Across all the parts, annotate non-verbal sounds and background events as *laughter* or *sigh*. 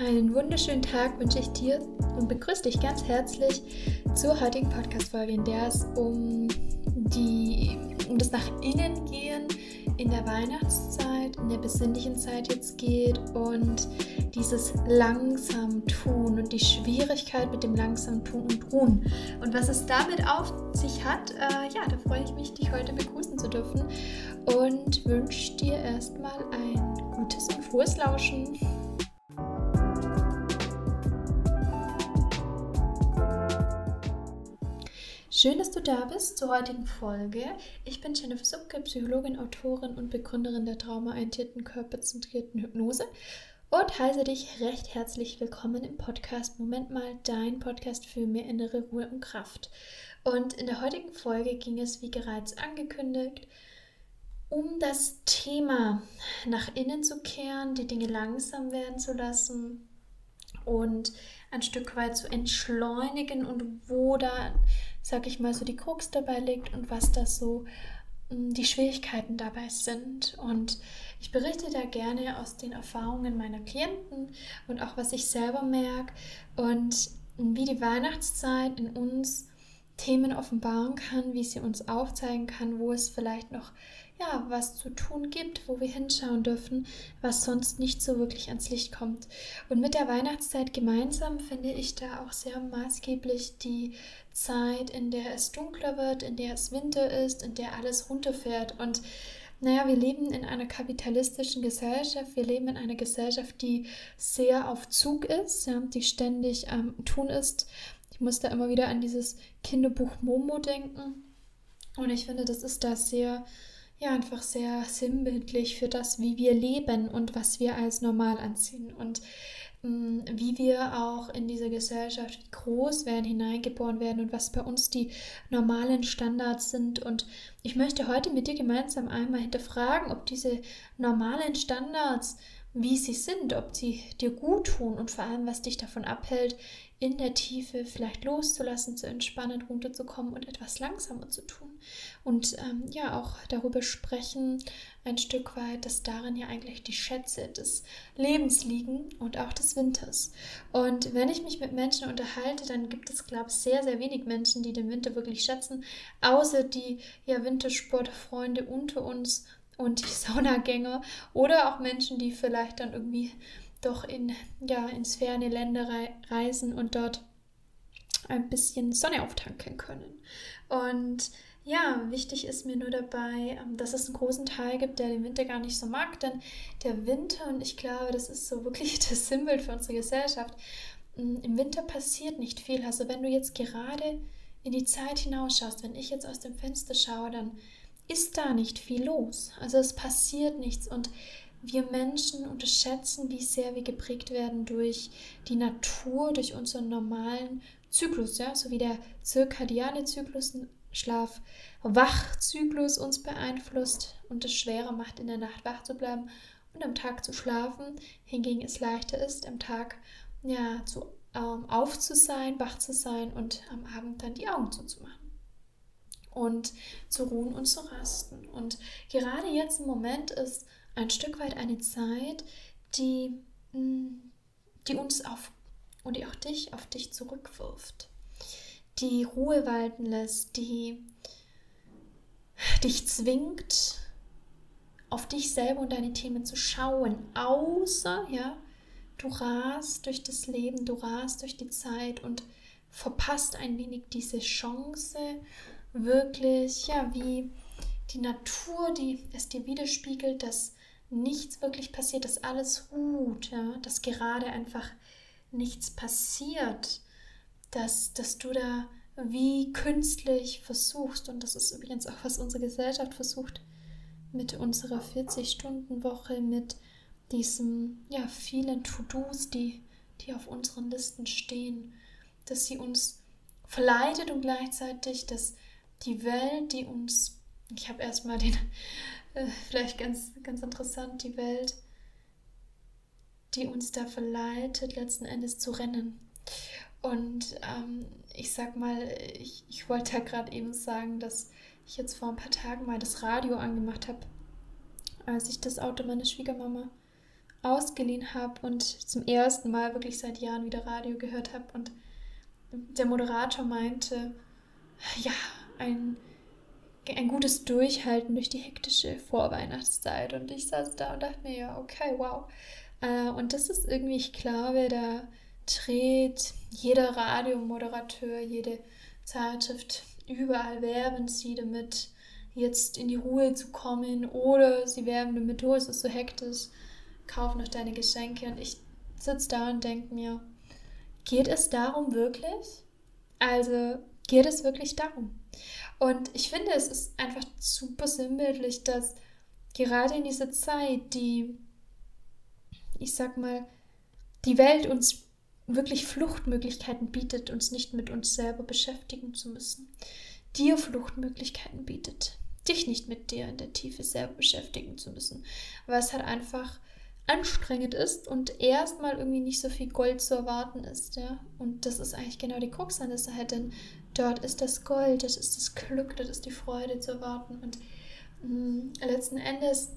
Einen wunderschönen Tag wünsche ich dir und begrüße dich ganz herzlich zur heutigen Podcast-Folge, in der es um, die, um das nach innen gehen in der Weihnachtszeit, in der besinnlichen Zeit jetzt geht und dieses langsam tun und die Schwierigkeit mit dem langsam tun und ruhen. Und was es damit auf sich hat, äh, ja, da freue ich mich, dich heute begrüßen zu dürfen und wünsche dir erstmal ein gutes und frohes Lauschen. Schön, dass du da bist zur heutigen Folge. Ich bin Jennifer Subke, Psychologin, Autorin und Begründerin der traumaorientierten, körperzentrierten Hypnose und heiße dich recht herzlich willkommen im Podcast Moment mal, dein Podcast für mehr innere Ruhe und Kraft. Und in der heutigen Folge ging es, wie bereits angekündigt, um das Thema nach innen zu kehren, die Dinge langsam werden zu lassen und ein Stück weit zu entschleunigen und wo da sag ich mal, so die Krux dabei liegt und was das so mm, die Schwierigkeiten dabei sind. Und ich berichte da gerne aus den Erfahrungen meiner Klienten und auch was ich selber merke und wie die Weihnachtszeit in uns Themen offenbaren kann, wie sie uns aufzeigen kann, wo es vielleicht noch ja, was zu tun gibt, wo wir hinschauen dürfen, was sonst nicht so wirklich ans Licht kommt. Und mit der Weihnachtszeit gemeinsam finde ich da auch sehr maßgeblich die Zeit, in der es dunkler wird, in der es Winter ist, in der alles runterfährt. Und naja, wir leben in einer kapitalistischen Gesellschaft, wir leben in einer Gesellschaft, die sehr auf Zug ist, ja, die ständig am ähm, Tun ist. Ich muss da immer wieder an dieses Kinderbuch Momo denken. Und ich finde, das ist da sehr ja einfach sehr sinnbildlich für das, wie wir leben und was wir als normal ansehen und mh, mm, wie wir auch in diese Gesellschaft groß werden, hineingeboren werden und was bei uns die normalen Standards sind. Und ich möchte heute mit dir gemeinsam einmal hinterfragen, ob diese normalen Standards wie sie sind, ob sie dir gut tun und vor allem, was dich davon abhält, in der Tiefe vielleicht loszulassen, zu entspannen, runterzukommen und etwas langsamer zu tun. Und ähm, ja, auch darüber sprechen, ein Stück weit, dass darin ja eigentlich die Schätze des Lebens liegen und auch des Winters. Und wenn ich mich mit Menschen unterhalte, dann gibt es, glaube ich, sehr, sehr wenig Menschen, die den Winter wirklich schätzen, außer die ja Wintersportfreunde unter uns und die *laughs* Saunagänger oder auch Menschen, die vielleicht dann irgendwie doch in, ja, ins ferne Länder reisen und dort ein bisschen Sonne auftanken können. Und ja, wichtig ist mir nur dabei, ähm, dass es einen großen Teil gibt, der den Winter gar nicht so mag, denn der Winter, und ich glaube, das ist so *laughs* wirklich das Symbol für unsere Gesellschaft, mm, im Winter passiert nicht viel. Also wenn du jetzt gerade in die Zeit hinausschaust, wenn ich jetzt aus dem Fenster schaue, dann ist da nicht viel los. Also es passiert nichts. Und wir Menschen unterschätzen, wie sehr wir geprägt werden durch die Natur, durch unseren normalen Zyklus, ja, so wie der zirkadiane Zyklus, Schlaf-Wach-Zyklus uns beeinflusst und es schwerer macht, in der Nacht wach zu bleiben und am Tag zu schlafen, hingegen es leichter ist, am Tag ja zu ähm, auf zu sein, wach zu sein und am Abend dann die Augen zuzumachen und zu ruhen und zu rasten. Und gerade jetzt im Moment ist ein Stück weit eine Zeit, die, mm, die uns auf und die auch dich auf dich zurückwirft, die Ruhe walten lässt, die dich zwingt, auf dich selber und deine Themen zu schauen, außer, ja, du rast durch das Leben, du rast durch die Zeit und verpasst ein wenig diese Chance, wirklich, ja, wie die Natur, die es dir widerspiegelt, dass nichts wirklich passiert, dass alles ruht, ja, dass gerade einfach nichts passiert, dass, dass du da wie künstlich versuchst, und das ist übrigens auch, was unsere Gesellschaft versucht, mit unserer 40-Stunden-Woche, mit diesen ja, vielen To-Dos, die, die auf unseren Listen stehen, dass sie uns verleitet und gleichzeitig das die Welt, die uns, ich habe erstmal den, *laughs* äh, vielleicht ganz, ganz interessant, die Welt, die uns da verleitet, letzten Endes zu rennen. Und ähm, ich sag mal, ich, ich wollte ja gerade eben sagen, dass ich jetzt vor ein paar Tagen mal das Radio angemacht habe, als ich das Auto meiner Schwiegermama ausgeliehen habe und zum ersten Mal wirklich seit Jahren wieder Radio gehört habe und der Moderator meinte, ja, ein, ein gutes Durchhalten durch die hektische Vorweihnachtszeit. Und ich saß da und dachte mir, ja, okay, wow. Äh, und das ist irgendwie, ich glaube, da dreht jeder Radiomoderateur, jede Zeitschrift, überall werben sie damit, jetzt in die Ruhe zu kommen oder sie werben damit, oh, es ist so hektisch, kauf noch deine Geschenke. Und ich sitze da und denke mir, geht es darum wirklich? Also geht es wirklich darum? Und ich finde, es ist einfach super sinnbildlich, dass gerade in dieser Zeit, die, ich sag mal, die Welt uns wirklich Fluchtmöglichkeiten bietet, uns nicht mit uns selber beschäftigen zu müssen, dir Fluchtmöglichkeiten bietet, dich nicht mit dir in der Tiefe selber beschäftigen zu müssen, weil es halt einfach anstrengend ist und erstmal irgendwie nicht so viel Gold zu erwarten ist, ja. Und das ist eigentlich genau die Krux an der Sache, denn dort ist das Gold, das ist das Glück, das ist die Freude zu erwarten. Und mh, mm, letzten Endes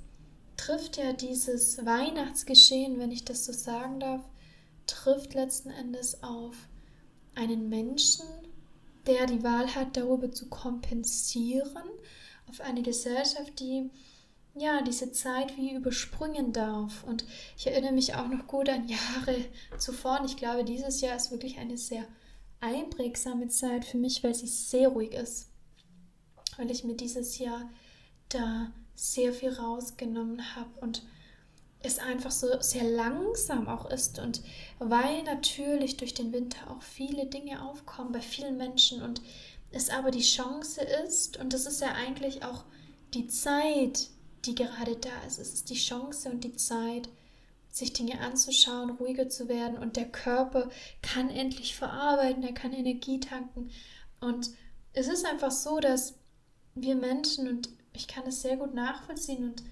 trifft ja dieses Weihnachtsgeschehen, wenn ich das so sagen darf, trifft letzten Endes auf einen Menschen, der die Wahl hat, darüber zu kompensieren, auf eine Gesellschaft, die ja, diese Zeit wie überspringen darf. Und ich erinnere mich auch noch gut an Jahre zuvor. Und ich glaube, dieses Jahr ist wirklich eine sehr einprägsame Zeit für mich, weil sie sehr ruhig ist. Weil ich mir dieses Jahr da sehr viel rausgenommen habe und es einfach so sehr langsam auch ist und weil natürlich durch den Winter auch viele Dinge aufkommen bei vielen Menschen und es aber die Chance ist und das ist ja eigentlich auch die Zeit, die gerade da ist. Es ist die Chance und die Zeit, sich Dinge anzuschauen, ruhiger zu werden und der Körper kann endlich verarbeiten, er kann Energie tanken. Und es ist einfach so, dass wir Menschen, und ich kann es sehr gut nachvollziehen und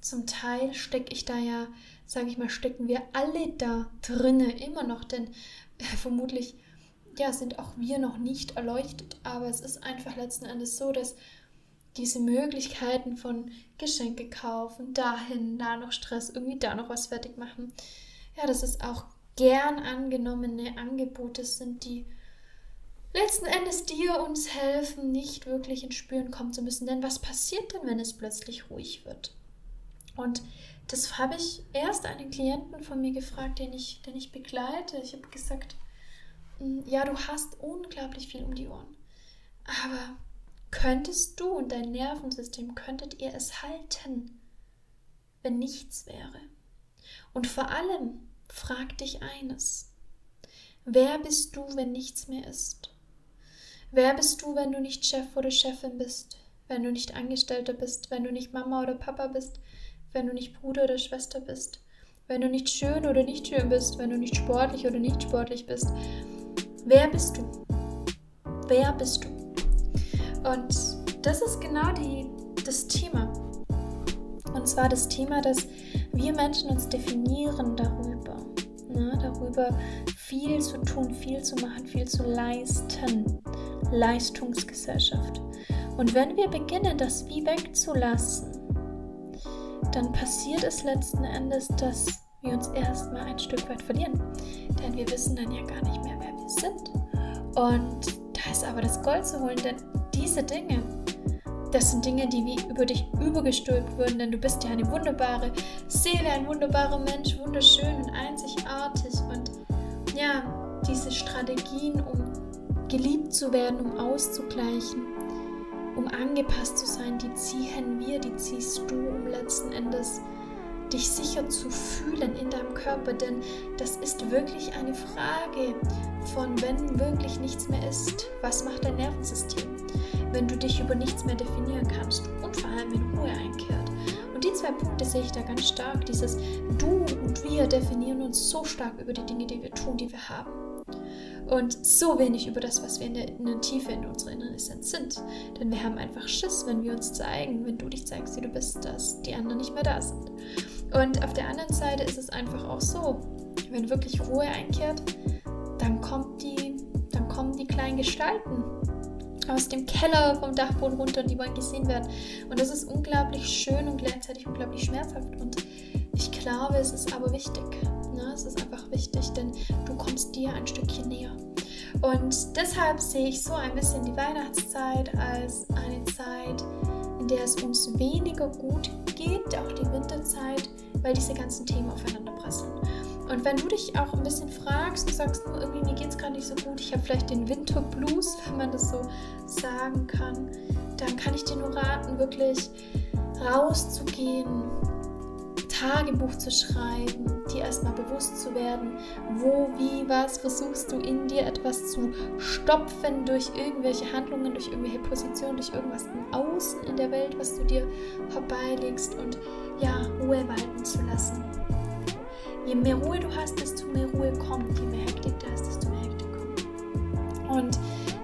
zum Teil stecke ich da ja, sage ich mal, stecken wir alle da drinne immer noch, denn äh, *laughs* vermutlich ja, sind auch wir noch nicht erleuchtet, aber es ist einfach letzten Endes so, dass diese Möglichkeiten von Geschenke kaufen, dahin, da noch Stress, irgendwie da noch was fertig machen. Ja, dass es auch gern angenommene Angebote sind, die letzten Endes dir uns helfen, nicht wirklich ins Spüren kommen zu müssen. Denn was passiert denn, wenn es plötzlich ruhig wird? Und das habe ich erst einen Klienten von mir gefragt, den ich, den ich begleite. Ich habe gesagt, hm, ja, du hast unglaublich viel um die Ohren. Aber Könntest du und dein Nervensystem, könntet ihr es halten, wenn nichts wäre? Und vor allem frag dich eines. Wer bist du, wenn nichts mehr ist? Wer bist du, wenn du nicht Chef oder Chefin bist? Wenn du nicht Angestellter bist? Wenn du nicht Mama oder Papa bist? Wenn du nicht Bruder oder Schwester bist? Wenn du nicht schön oder nicht schön bist? Wenn du nicht sportlich oder nicht sportlich bist? Wer bist du? Wer bist du? Und das ist genau die, das Thema. Und zwar das Thema, dass wir Menschen uns definieren darüber. Ne, darüber viel zu tun, viel zu machen, viel zu leisten. Leistungsgesellschaft. Und wenn wir beginnen, das wie wegzulassen, dann passiert es letzten Endes, dass wir uns erstmal ein Stück weit verlieren. Denn wir wissen dann ja gar nicht mehr, wer wir sind. Und da ist aber das Gold zu holen, denn diese Dinge, das sind Dinge, die wie über dich übergestülpt würden, denn du bist ja eine wunderbare Seele, ein wunderbarer Mensch, wunderschön und einzigartig. Und ja, diese Strategien, um geliebt zu werden, um auszugleichen, um angepasst zu sein, die ziehen wir, die ziehst du, um letzten Endes dich sicher zu fühlen in deinem Körper, denn das ist wirklich eine Frage von, wenn wirklich nichts mehr ist, was macht dein Nervensystem? Wenn du dich über nichts mehr definieren kannst und vor allem in Ruhe einkehrt. Und die zwei Punkte sehe ich da ganz stark. Dieses Du und wir definieren uns so stark über die Dinge, die wir tun, die wir haben. Und so wenig über das, was wir in der, in der Tiefe in unserer inneren Essenz sind. Denn wir haben einfach Schiss, wenn wir uns zeigen, wenn du dich zeigst, wie du bist, dass die anderen nicht mehr da sind. Und auf der anderen Seite ist es einfach auch so, wenn wirklich Ruhe einkehrt, dann kommt die, dann kommen die kleinen Gestalten aus dem Keller vom Dachboden runter und die wollen gesehen werden. Und das ist unglaublich schön und gleichzeitig unglaublich schmerzhaft. Und Ich glaube, es ist aber wichtig. Ne? Es ist einfach wichtig, denn du kommst dir ein Stückchen näher. Und deshalb sehe ich so ein bisschen die Weihnachtszeit als eine Zeit, in der es uns weniger gut geht, auch die Winterzeit, weil diese ganzen Themen aufeinander prasseln. Und wenn du dich auch ein bisschen fragst und sagst, oh, irgendwie mir geht es gerade nicht so gut, ich habe vielleicht den Winterblues, *laughs* wenn man das so sagen kann, dann kann ich dir nur raten, wirklich rauszugehen, Tagebuch zu schreiben, dir erstmal bewusst zu werden, wo, wie, was versuchst du in dir etwas zu stopfen durch irgendwelche Handlungen, durch irgendwelche Positionen, durch irgendwas im Außen in der Welt, was du dir herbeilegst und ja, Ruhe walten zu lassen. Je mehr Ruhe du hast, desto mehr Ruhe kommt. Je mehr Hektik da ist, desto mehr Hektik kommt. Und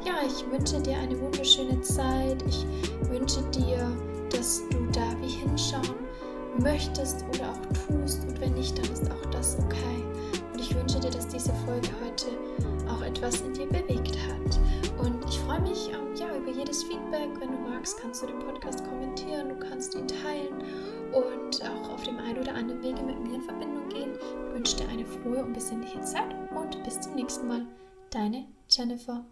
ja, ich wünsche dir eine wunderschöne Zeit. Ich wünsche dir, dass du da wie hinschauen möchtest oder auch tust. Und wenn nicht, dann ist auch das okay. Und ich wünsche dir, dass diese Folge heute auch etwas in dir bewegt hat. Und ich freue mich ähm, ja, über jedes Feedback. Wenn du magst, kannst du den Podcast kommentieren, du kannst ihn teilen und auch auf dem einen oder anderen Wege mit mir in Verbindung gehen. Ich wünsche dir eine frohe und besinnliche Zeit und bis zum nächsten Mal. Deine Jennifer.